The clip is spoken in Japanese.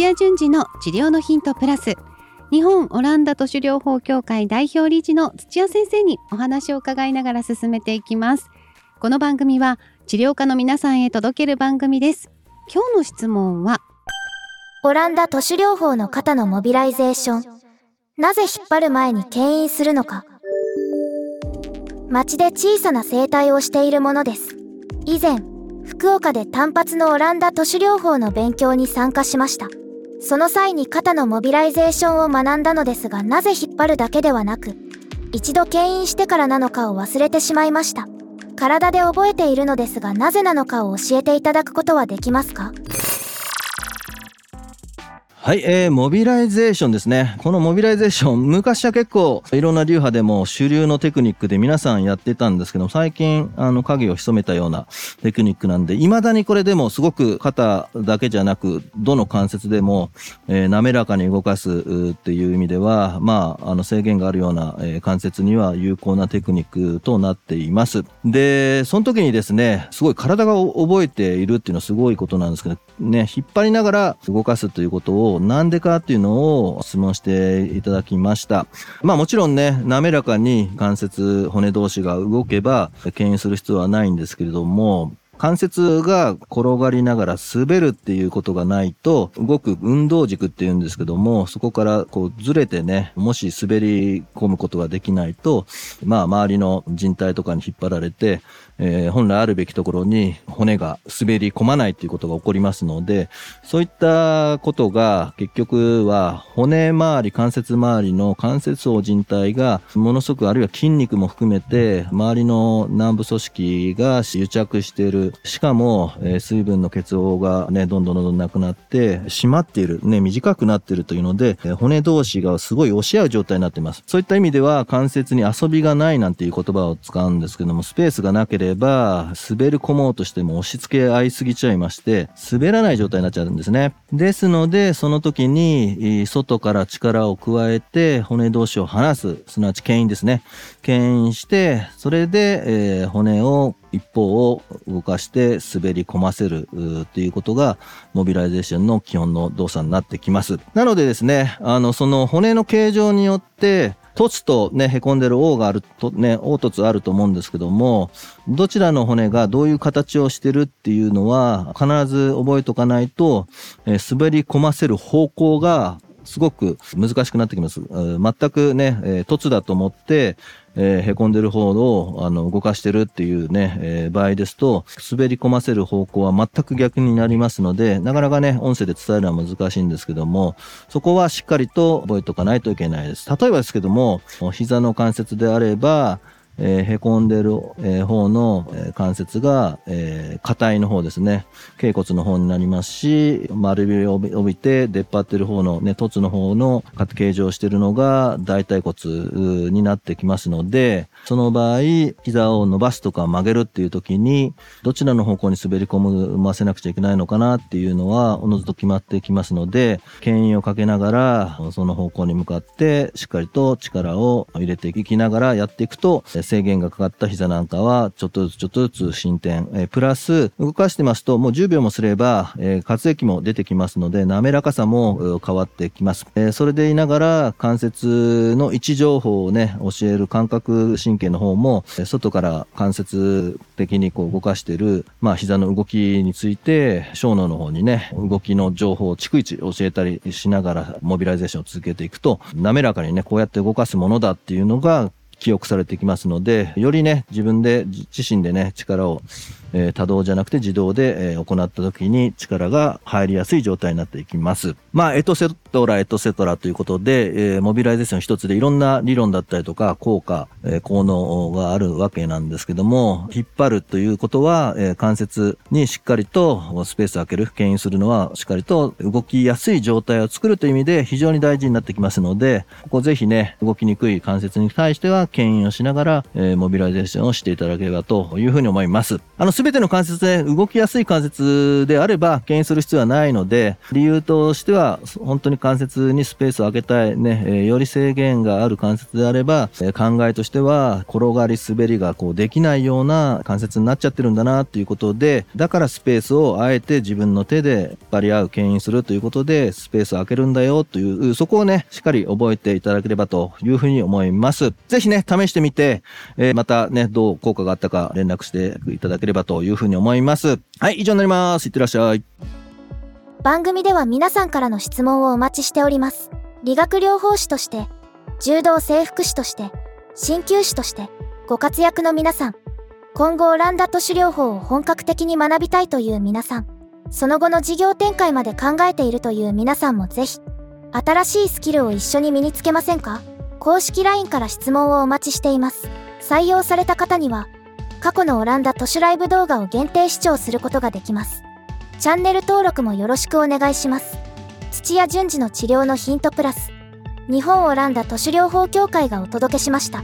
土屋順次の治療のヒントプラス。日本オランダ徒手療法協会代表理事の土屋先生にお話を伺いながら進めていきます。この番組は治療家の皆さんへ届ける番組です。今日の質問はオランダ徒手療法の肩のモビライゼーション。なぜ引っ張る前に牽引するのか。街で小さな整体をしているものです。以前福岡で単発のオランダ徒手療法の勉強に参加しました。その際に肩のモビライゼーションを学んだのですがなぜ引っ張るだけではなく一度牽引してからなのかを忘れてしまいました。体で覚えているのですがなぜなのかを教えていただくことはできますか？はい、えー、モビライゼーションですね。このモビライゼーション、昔は結構いろんな流派でも主流のテクニックで皆さんやってたんですけど、最近、あの、影を潜めたようなテクニックなんで、未だにこれでもすごく肩だけじゃなく、どの関節でも、えー、滑らかに動かすっていう意味では、まあ、あの、制限があるような、えー、関節には有効なテクニックとなっています。で、その時にですね、すごい体が覚えているっていうのはすごいことなんですけど、ね、引っ張りながら動かすということをなんでかっていうのを質問していただきました。まあもちろんね、滑らかに関節、骨同士が動けば、牽引する必要はないんですけれども、関節が転がりながら滑るっていうことがないと、動く運動軸っていうんですけども、そこからこうずれてね、もし滑り込むことができないと、まあ周りの人体とかに引っ張られて、えー、本来あるべきところに骨が滑り込まないっていうことが起こりますので、そういったことが結局は骨周り、関節周りの関節層人体がものすごくあるいは筋肉も含めて周りの軟部組織が癒着している。しかも、えー、水分の結合がね、どんどんどんどんなくなって締まっている、ね、短くなっているというので、えー、骨同士がすごい押し合う状態になっています。そういった意味では関節に遊びがないなんていう言葉を使うんですけども、スペースがなければ、滑り込もうとしても押し付け合いすぎちゃいまして、滑らない状態になっちゃうんですね。ですので、その時に、外から力を加えて、骨同士を離す、すなわち牽引ですね。牽引して、それで、えー、骨を一方を動かして滑り込ませるっていうことがモビライゼーションの基本の動作になってきます。なのでですね、あの、その骨の形状によって凸とね、凹んでる凹があると、ね、凹凸あると思うんですけども、どちらの骨がどういう形をしてるっていうのは、必ず覚えとかないと、えー、滑り込ませる方向がすごく難しくなってきます。全くね、え、凸だと思って、えー、へこんでる方をあの動かしてるっていうね、えー、場合ですと、滑り込ませる方向は全く逆になりますので、なかなかね、音声で伝えるのは難しいんですけども、そこはしっかりと覚えておかないといけないです。例えばですけども、膝の関節であれば、えー、へこんでる、えー、方の、えー、関節が、えー、硬いの方ですね。頸骨の方になりますし、丸みを帯びて出っ張ってる方のね、凸の方の形状してるのが大腿骨になってきますので、その場合、膝を伸ばすとか曲げるっていう時に、どちらの方向に滑り込ませなくちゃいけないのかなっていうのは、おのずと決まってきますので、牽引をかけながら、その方向に向かって、しっかりと力を入れていきながらやっていくと、制限がかかった膝なんかは、ちょっとずつちょっとずつ進展、えー、プラス、動かしてますと、もう10秒もすれば、えー、滑液も出てきますので、滑らかさも変わってきます。えー、それでいながら、関節の位置情報をね、教える感覚神経の方も、外から間接的にこう動かしてる、まあ、膝の動きについて、小脳の方にね、動きの情報を逐一教えたりしながら、モビライゼーションを続けていくと、滑らかにね、こうやって動かすものだっていうのが、記憶されてきますので、よりね、自分で、自身でね、力をえー、他動じゃなくて自動で、えー、行った時に力が入りやすい状態になっていきます。まあ、エトセトラ、エトセトラということで、えー、モビライゼーション一つでいろんな理論だったりとか、効果、えー、効能があるわけなんですけども、引っ張るということは、えー、関節にしっかりとスペースを空ける、牽引するのは、しっかりと動きやすい状態を作るという意味で非常に大事になってきますので、ここぜひね、動きにくい関節に対しては、牽引をしながら、えー、モビライゼーションをしていただければというふうに思います。あの、全ての関節で動きやすい関節であれば、牽引する必要はないので、理由としては、本当に関節にスペースを空けたい、ね、えーより制限がある関節であれば、えー考えとしては、転がり滑りがこうできないような関節になっちゃってるんだなっていうことで、だからスペースをあえて自分の手で引っ張り合う、牽引するということで、スペースを空けるんだよという、そこをね、しっかり覚えていただければというふうに思います。ぜひね、試してみて、えーまたね、どう効果があったか連絡していただければというふうに思います。はい、以上になります。いってらっしゃい。番組では皆さんからの質問をお待ちしております。理学療法士として、柔道整復師として、鍼灸師として、ご活躍の皆さん、今後オランダ都市療法を本格的に学びたいという皆さん、その後の事業展開まで考えているという皆さんもぜひ、新しいスキルを一緒に身につけませんか？公式 LINE から質問をお待ちしています。採用された方には、過去のオランダ都市ライブ動画を限定視聴することができます。チャンネル登録もよろしくお願いします。土屋淳二の治療のヒントプラス、日本オランダ都市療法協会がお届けしました。